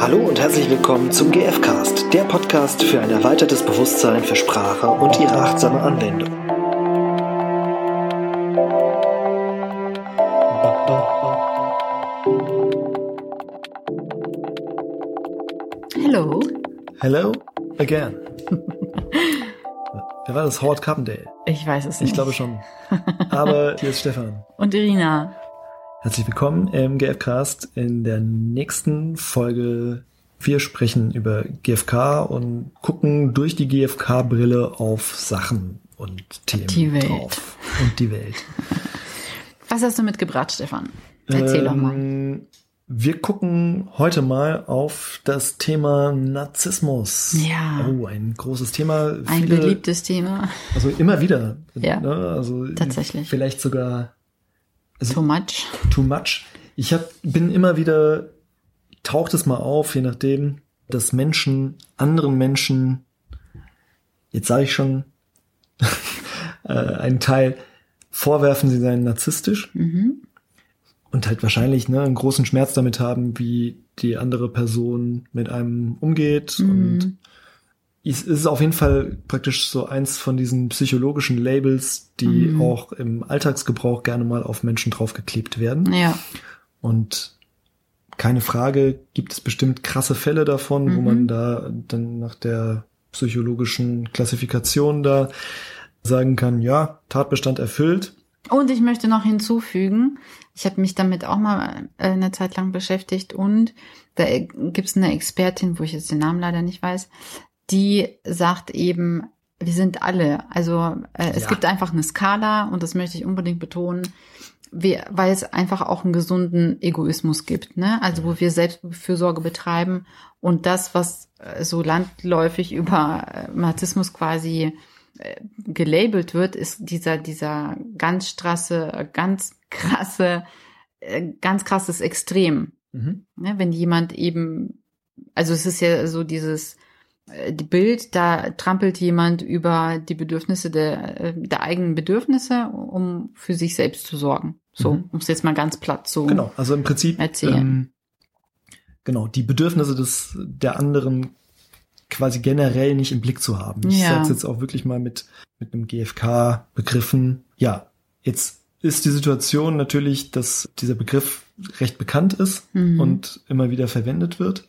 Hallo und herzlich willkommen zum GFcast, der Podcast für ein erweitertes Bewusstsein für Sprache und ihre achtsame Anwendung. Hello. Hello again. Wer war das? Howard Carpendale. Ich weiß es nicht. Ich glaube schon. Aber hier ist Stefan. Und Irina. Herzlich willkommen im GFcast in der nächsten Folge. Wir sprechen über GFK und gucken durch die GFK-Brille auf Sachen und Themen Die Welt. drauf. Und die Welt. Was hast du mitgebracht, Stefan? Erzähl doch mal. Ähm, Wir gucken heute mal auf das Thema Narzissmus. Ja. Oh, ein großes Thema. Ein Viele- beliebtes Thema. Also immer wieder. Ja. Ne? Also Tatsächlich. Vielleicht sogar Also Too much. too much. Ich hab, bin immer wieder, taucht es mal auf, je nachdem, dass Menschen anderen Menschen, jetzt sage ich schon, äh, einen Teil vorwerfen, sie seien narzisstisch Mhm. und halt wahrscheinlich ne, einen großen Schmerz damit haben, wie die andere Person mit einem umgeht. Mhm. Und es ist auf jeden Fall praktisch so eins von diesen psychologischen Labels, die Mhm. auch im Alltagsgebrauch gerne mal auf Menschen draufgeklebt werden. Ja. Und keine Frage, gibt es bestimmt krasse Fälle davon, wo Mhm. man da dann nach der psychologischen Klassifikation da sagen kann, ja, Tatbestand erfüllt. Und ich möchte noch hinzufügen, ich habe mich damit auch mal äh, eine Zeit lang beschäftigt und da gibt es eine Expertin, wo ich jetzt den Namen leider nicht weiß, die sagt eben, wir sind alle, also äh, es Ja. gibt einfach eine Skala und das möchte ich unbedingt betonen, wir, weil es einfach auch einen gesunden Egoismus gibt, ne? Also wo wir Selbstfürsorge betreiben und das, was äh, so landläufig über äh, Narzissmus quasi äh, gelabelt wird, ist dieser dieser ganz strasse, ganz krasse, äh, ganz krasses Extrem. Mhm. Ne? Wenn jemand eben, also es ist ja so dieses die Bild, da trampelt jemand über die Bedürfnisse der, äh, der eigenen Bedürfnisse, um für sich selbst zu sorgen. So, Mhm. um es jetzt mal ganz platt zu. Genau, also im Prinzip Erzählen. ähm, genau die Bedürfnisse des der anderen quasi generell nicht im Blick zu haben. Ich Ja. sage jetzt auch wirklich mal mit mit einem GFK begriffen. Ja, jetzt ist die Situation natürlich, dass dieser Begriff recht bekannt ist Mhm. und immer wieder verwendet wird.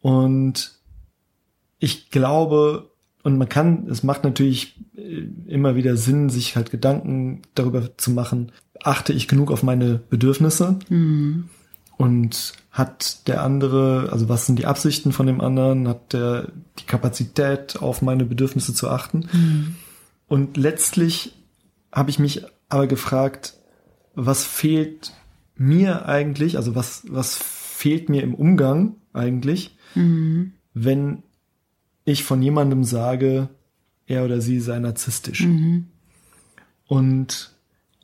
Und ich glaube, und man kann, es macht natürlich äh, immer wieder Sinn, sich halt Gedanken darüber zu machen, achte ich genug auf meine Bedürfnisse Mhm. und hat der andere, also was sind die Absichten von dem anderen, hat der die Kapazität auf meine Bedürfnisse zu achten. Mhm. Und letztlich habe ich mich aber gefragt, was fehlt mir eigentlich, also was, was fehlt mir im Umgang eigentlich, Mhm. wenn ich von jemandem sage, er oder sie sei narzisstisch. Mhm. Und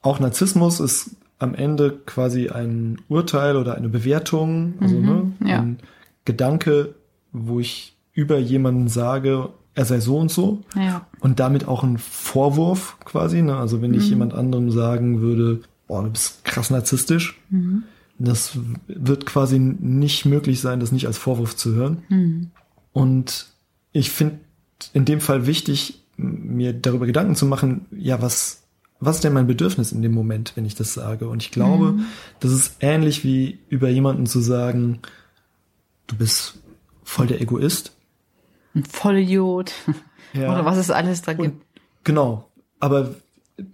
auch Narzissmus ist am Ende quasi ein Urteil oder eine Bewertung, also Mhm, ne, ja. ein Gedanke, wo ich über jemanden sage, er sei so und so Ja. und damit auch ein Vorwurf quasi. Ne? Also wenn ich Mhm. jemand anderem sagen würde, boah, du bist krass narzisstisch, Mhm. das wird quasi nicht möglich sein, das nicht als Vorwurf zu hören. Mhm. Und ich finde in dem Fall wichtig, mir darüber Gedanken zu machen, ja, was, was ist denn mein Bedürfnis in dem Moment, wenn ich das sage? Und ich glaube, Mhm. das ist ähnlich wie über jemanden zu sagen, du bist voll der Egoist. Ein Vollidiot. Ja. Oder was es alles da Und, gibt. genau. Aber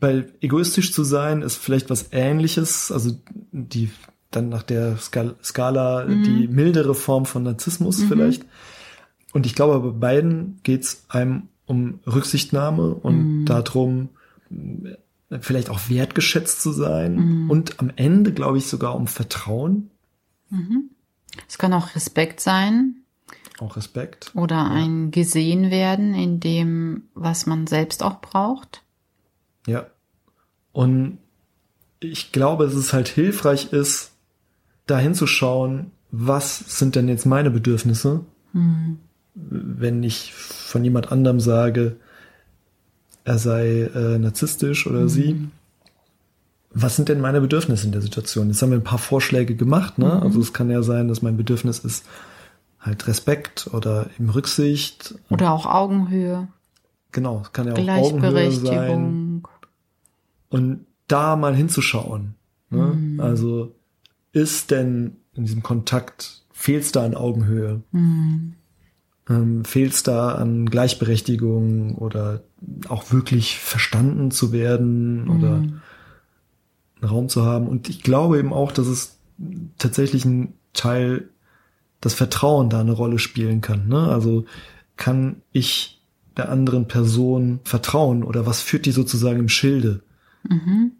bei egoistisch zu sein ist vielleicht was ähnliches, also die dann nach der Skal Skala Mhm. die mildere Form von Narzissmus vielleicht. Und ich glaube, bei beiden geht es einem um Rücksichtnahme und Mhm. darum, vielleicht auch wertgeschätzt zu sein Mhm. und am Ende, glaube ich, sogar um Vertrauen, Es kann auch Respekt sein auch Respekt. oder ein gesehen werden in dem, was man selbst auch braucht. Ja. Und ich glaube, dass es halt hilfreich ist, da hinzuschauen, was sind denn jetzt meine Bedürfnisse, Mhm. Wenn ich von jemand anderem sage, er sei äh, narzisstisch oder sie. Was sind denn meine Bedürfnisse in der Situation? Jetzt haben wir ein paar Vorschläge gemacht. Ne? Also es kann ja sein, dass mein Bedürfnis ist, halt Respekt oder im Rücksicht. Oder auch Augenhöhe. Genau, es kann ja auch Augenhöhe sein. Gleichberechtigung. Und da mal hinzuschauen. Ne? Mhm. Also ist denn in diesem Kontakt, fehlt es da an Augenhöhe? Mhm. Ähm, fehlt es da an Gleichberechtigung oder auch wirklich verstanden zu werden oder Mhm. einen Raum zu haben? Und ich glaube eben auch, dass es tatsächlich ein Teil, das Vertrauen da eine Rolle spielen kann. Ne? Also kann ich der anderen Person vertrauen oder was führt die sozusagen im Schilde? Mhm.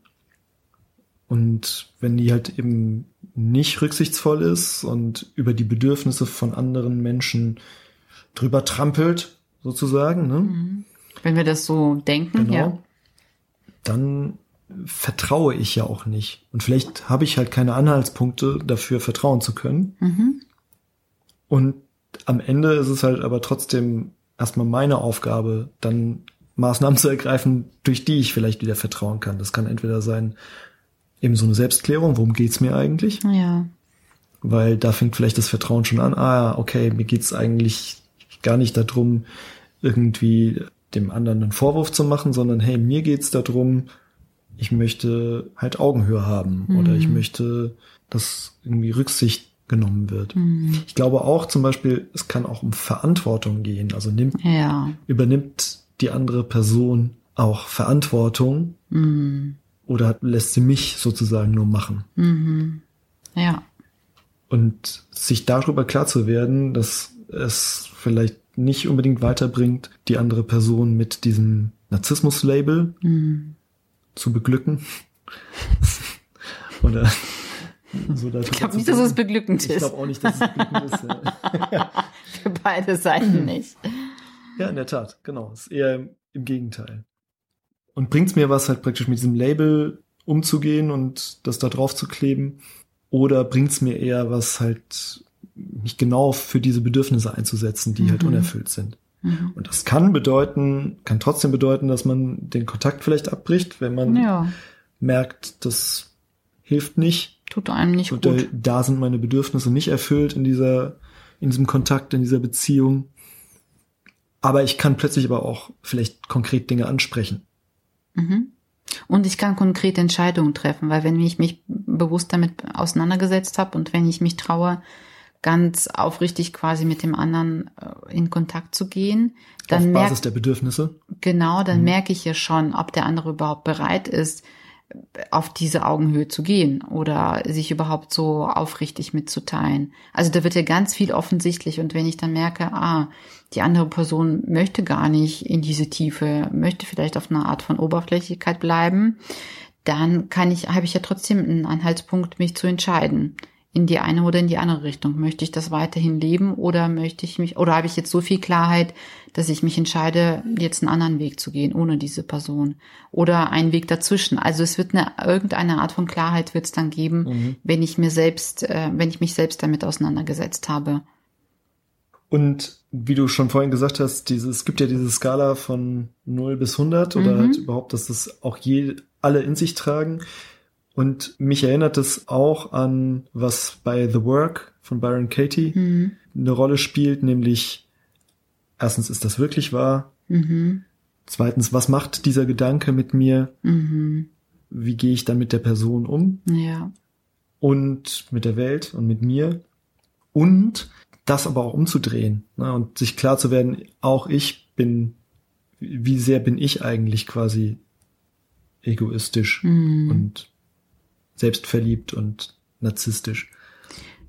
Und wenn die halt eben nicht rücksichtsvoll ist und über die Bedürfnisse von anderen Menschen drüber trampelt, sozusagen, ne? Mhm. Wenn wir das so denken, Genau. ja. Dann vertraue ich ja auch nicht. Und vielleicht habe ich halt keine Anhaltspunkte dafür vertrauen zu können. Mhm. Und am Ende ist es halt aber trotzdem erstmal meine Aufgabe, dann Maßnahmen zu ergreifen, durch die ich vielleicht wieder vertrauen kann. Das kann entweder sein, eben so eine Selbstklärung, worum geht's mir eigentlich? Ja. Weil da fängt vielleicht das Vertrauen schon an, ah, okay, mir geht's eigentlich gar nicht darum, irgendwie dem anderen einen Vorwurf zu machen, sondern hey, mir geht's darum, ich möchte halt Augenhöhe haben oder ich möchte, dass irgendwie Rücksicht genommen wird. Mhm. Ich glaube auch zum Beispiel, es kann auch um Verantwortung gehen. Also nimmt, Ja. übernimmt die andere Person auch Verantwortung Mhm. oder lässt sie mich sozusagen nur machen? Mhm. Ja. Und sich darüber klar zu werden, dass es vielleicht nicht unbedingt weiterbringt, die andere Person mit diesem Narzissmus-Label Mhm. zu beglücken. Oder so Ich glaube nicht, dass es beglückend Ich ist. glaube auch nicht, dass es beglückend ist. Ja. Für beide Seiten nicht. ja, in der Tat, genau. Ist eher im, im Gegenteil. Und bringt's mir was, halt praktisch mit diesem Label umzugehen und das da drauf zu kleben? Oder bringt's mir eher was, halt mich genau für diese Bedürfnisse einzusetzen, die halt Mhm. unerfüllt sind? Mhm. Und das kann bedeuten, kann trotzdem bedeuten, dass man den Kontakt vielleicht abbricht, wenn man Ja. merkt, das hilft nicht. Tut einem nicht Und gut. da sind meine Bedürfnisse nicht erfüllt in dieser, in diesem Kontakt, in dieser Beziehung. Aber ich kann plötzlich aber auch vielleicht konkret Dinge ansprechen. Mhm. Und ich kann konkrete Entscheidungen treffen, weil wenn ich mich bewusst damit auseinandergesetzt habe und wenn ich mich traue, ganz aufrichtig quasi mit dem anderen äh, in Kontakt zu gehen, dann auf Basis der Bedürfnisse. genau, dann Mhm. merke ich ja schon, ob der andere überhaupt bereit ist, auf diese Augenhöhe zu gehen oder sich überhaupt so aufrichtig mitzuteilen. Also da wird ja ganz viel offensichtlich und wenn ich dann merke, ah, die andere Person möchte gar nicht in diese Tiefe, möchte vielleicht auf einer Art von Oberflächlichkeit bleiben, dann kann ich, habe ich ja trotzdem einen Anhaltspunkt, mich zu entscheiden. In die eine oder in die andere Richtung. Möchte ich das weiterhin leben oder möchte ich mich, oder habe ich jetzt so viel Klarheit, dass ich mich entscheide, jetzt einen anderen Weg zu gehen, ohne diese Person. Oder einen Weg dazwischen. Also es wird eine, irgendeine Art von Klarheit wird es dann geben, Mhm. wenn ich mir selbst, äh, wenn ich mich selbst damit auseinandergesetzt habe. Und wie du schon vorhin gesagt hast, dieses, es gibt ja diese Skala von 0 bis 100 oder Mhm. halt überhaupt, dass das auch je, alle in sich tragen. Und mich erinnert es auch an, was bei The Work von Byron Katie Mhm. eine Rolle spielt, nämlich erstens, ist das wirklich wahr? Mhm. Zweitens, was macht dieser Gedanke mit mir? Mhm. Wie gehe ich dann mit der Person um? Ja. und mit der Welt und mit mir und das aber auch umzudrehen ne, und sich klar zu werden, auch ich bin, wie sehr bin ich eigentlich quasi egoistisch Mhm. und selbstverliebt und narzisstisch.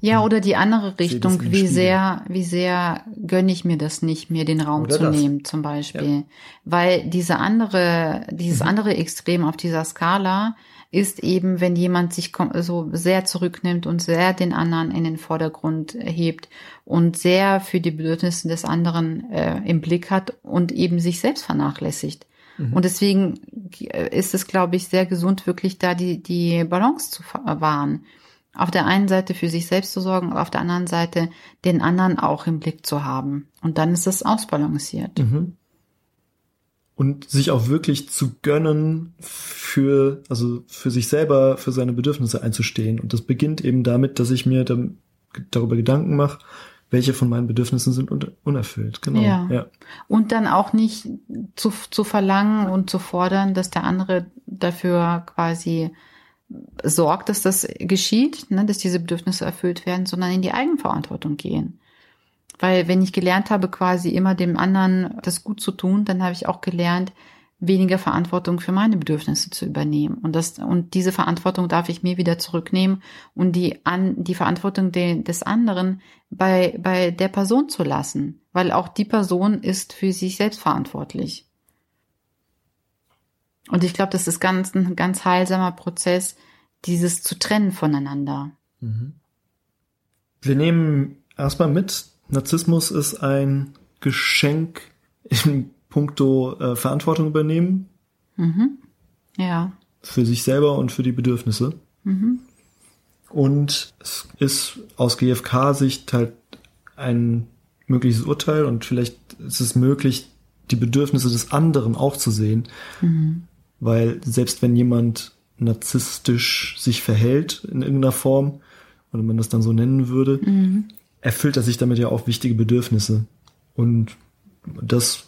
Ja, oder die andere Richtung, wie sehr, wie sehr gönne ich mir das nicht, mir den Raum Oder zu das. nehmen, zum Beispiel. Weil diese andere, dieses Mhm. andere Extrem auf dieser Skala ist eben, wenn jemand sich so sehr zurücknimmt und sehr den anderen in den Vordergrund hebt und sehr für die Bedürfnisse des anderen äh, im Blick hat und eben sich selbst vernachlässigt. Mhm. Und deswegen äh, ist es, glaube ich, sehr gesund, wirklich da die, die Balance zu ver- wahren. Auf der einen Seite für sich selbst zu sorgen, auf der anderen Seite den anderen auch im Blick zu haben. Und dann ist es ausbalanciert. Mhm. Und sich auch wirklich zu gönnen, für, also für sich selber, für seine Bedürfnisse einzustehen. Und das beginnt eben damit, dass ich mir dann darüber Gedanken mache, welche von meinen Bedürfnissen sind unerfüllt. Genau. Ja. ja. Und dann auch nicht zu, zu verlangen und zu fordern, dass der andere dafür quasi sorgt, dass das geschieht, ne, dass diese Bedürfnisse erfüllt werden, sondern in die Eigenverantwortung gehen. Weil wenn ich gelernt habe, quasi immer dem anderen das gut zu tun, dann habe ich auch gelernt, weniger Verantwortung für meine Bedürfnisse zu übernehmen. Und das, und diese Verantwortung darf ich mir wieder zurücknehmen und die an, die Verantwortung de, des anderen bei, bei der Person zu lassen. Weil auch die Person ist für sich selbst verantwortlich. Und ich glaube, das ist ganz, ein ganz heilsamer Prozess, dieses zu trennen voneinander. Mhm. Wir nehmen erstmal mit, Narzissmus ist ein Geschenk im puncto äh, Verantwortung übernehmen. Mhm. Ja. Für sich selber und für die Bedürfnisse. Mhm. Und es ist aus GfK-Sicht halt ein mögliches Urteil und vielleicht ist es möglich, die Bedürfnisse des anderen auch zu sehen. Mhm. Weil selbst wenn jemand narzisstisch sich verhält in irgendeiner Form, oder man das dann so nennen würde, mhm. erfüllt er sich damit ja auch wichtige Bedürfnisse. Und das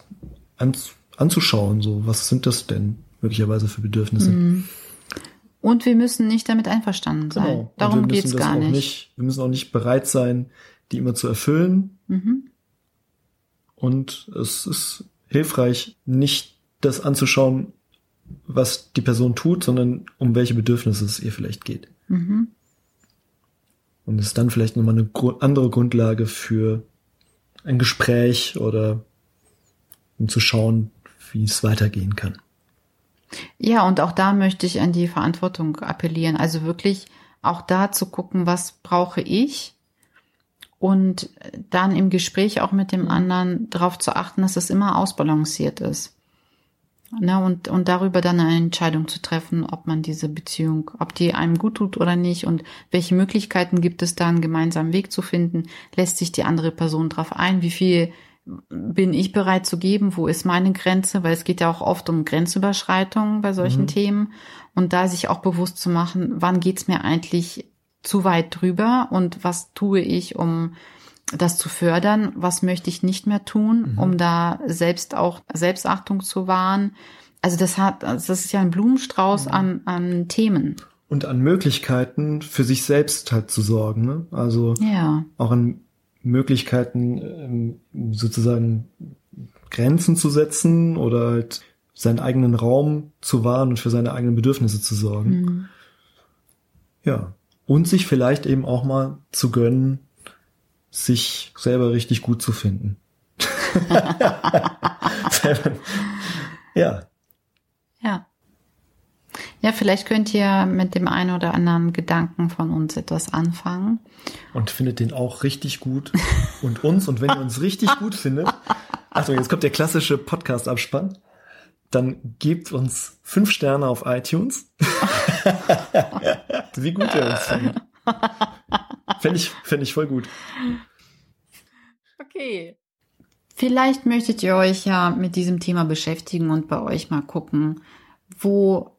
an, anzuschauen, so was sind das denn möglicherweise für Bedürfnisse? Mhm. Und wir müssen nicht damit einverstanden sein. Genau. Darum geht's gar nicht. nicht. Wir müssen auch nicht bereit sein, die immer zu erfüllen. Mhm. Und es ist hilfreich, nicht das anzuschauen, was die Person tut, sondern um welche Bedürfnisse es ihr vielleicht geht. Mhm. Und es ist dann vielleicht nochmal eine andere Grundlage für ein Gespräch oder um zu schauen, wie es weitergehen kann. Ja, und auch da möchte ich an die Verantwortung appellieren. Also wirklich auch da zu gucken, was brauche ich und dann im Gespräch auch mit dem anderen darauf zu achten, dass es immer ausbalanciert ist. Ne, und, und darüber dann eine Entscheidung zu treffen, ob man diese Beziehung, ob die einem gut tut oder nicht und welche Möglichkeiten gibt es da, einen gemeinsamen Weg zu finden, lässt sich die andere Person darauf ein, wie viel bin ich bereit zu geben, wo ist meine Grenze, weil es geht ja auch oft um Grenzüberschreitungen bei solchen mhm. Themen und da sich auch bewusst zu machen, wann geht's mir eigentlich zu weit drüber und was tue ich, um das zu fördern, was möchte ich nicht mehr tun, mhm. um da selbst auch Selbstachtung zu wahren. Also das hat, das ist ja ein Blumenstrauß mhm. an, an Themen. Und an Möglichkeiten für sich selbst halt zu sorgen. Ne? Also ja. auch an Möglichkeiten, ähm, sozusagen Grenzen zu setzen oder halt seinen eigenen Raum zu wahren und für seine eigenen Bedürfnisse zu sorgen. Mhm. Ja. Und sich vielleicht eben auch mal zu gönnen, sich selber richtig gut zu finden. ja. Ja. Ja, vielleicht könnt ihr mit dem einen oder anderen Gedanken von uns etwas anfangen. Und findet den auch richtig gut. Und uns, und wenn ihr uns richtig gut findet, Achtung, jetzt kommt der klassische Podcast-Abspann, dann gebt uns fünf Sterne auf iTunes. Wie gut ihr uns findet. Fände ich, fänd ich voll gut. Okay. Vielleicht möchtet ihr euch ja mit diesem Thema beschäftigen und bei euch mal gucken, wo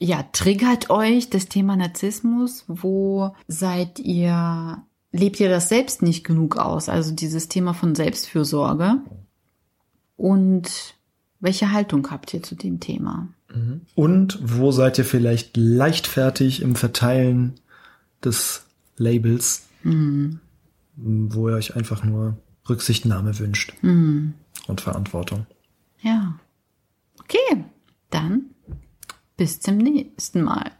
ja, triggert euch das Thema Narzissmus? Wo seid ihr, lebt ihr das selbst nicht genug aus? Also dieses Thema von Selbstfürsorge. Und welche Haltung habt ihr zu dem Thema? Mhm. Und wo seid ihr vielleicht leichtfertig im Verteilen des Labels, mhm. wo ihr euch einfach nur Rücksichtnahme wünscht mhm. und Verantwortung? Ja. Okay, dann bis zum nächsten Mal.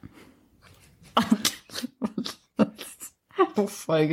Voll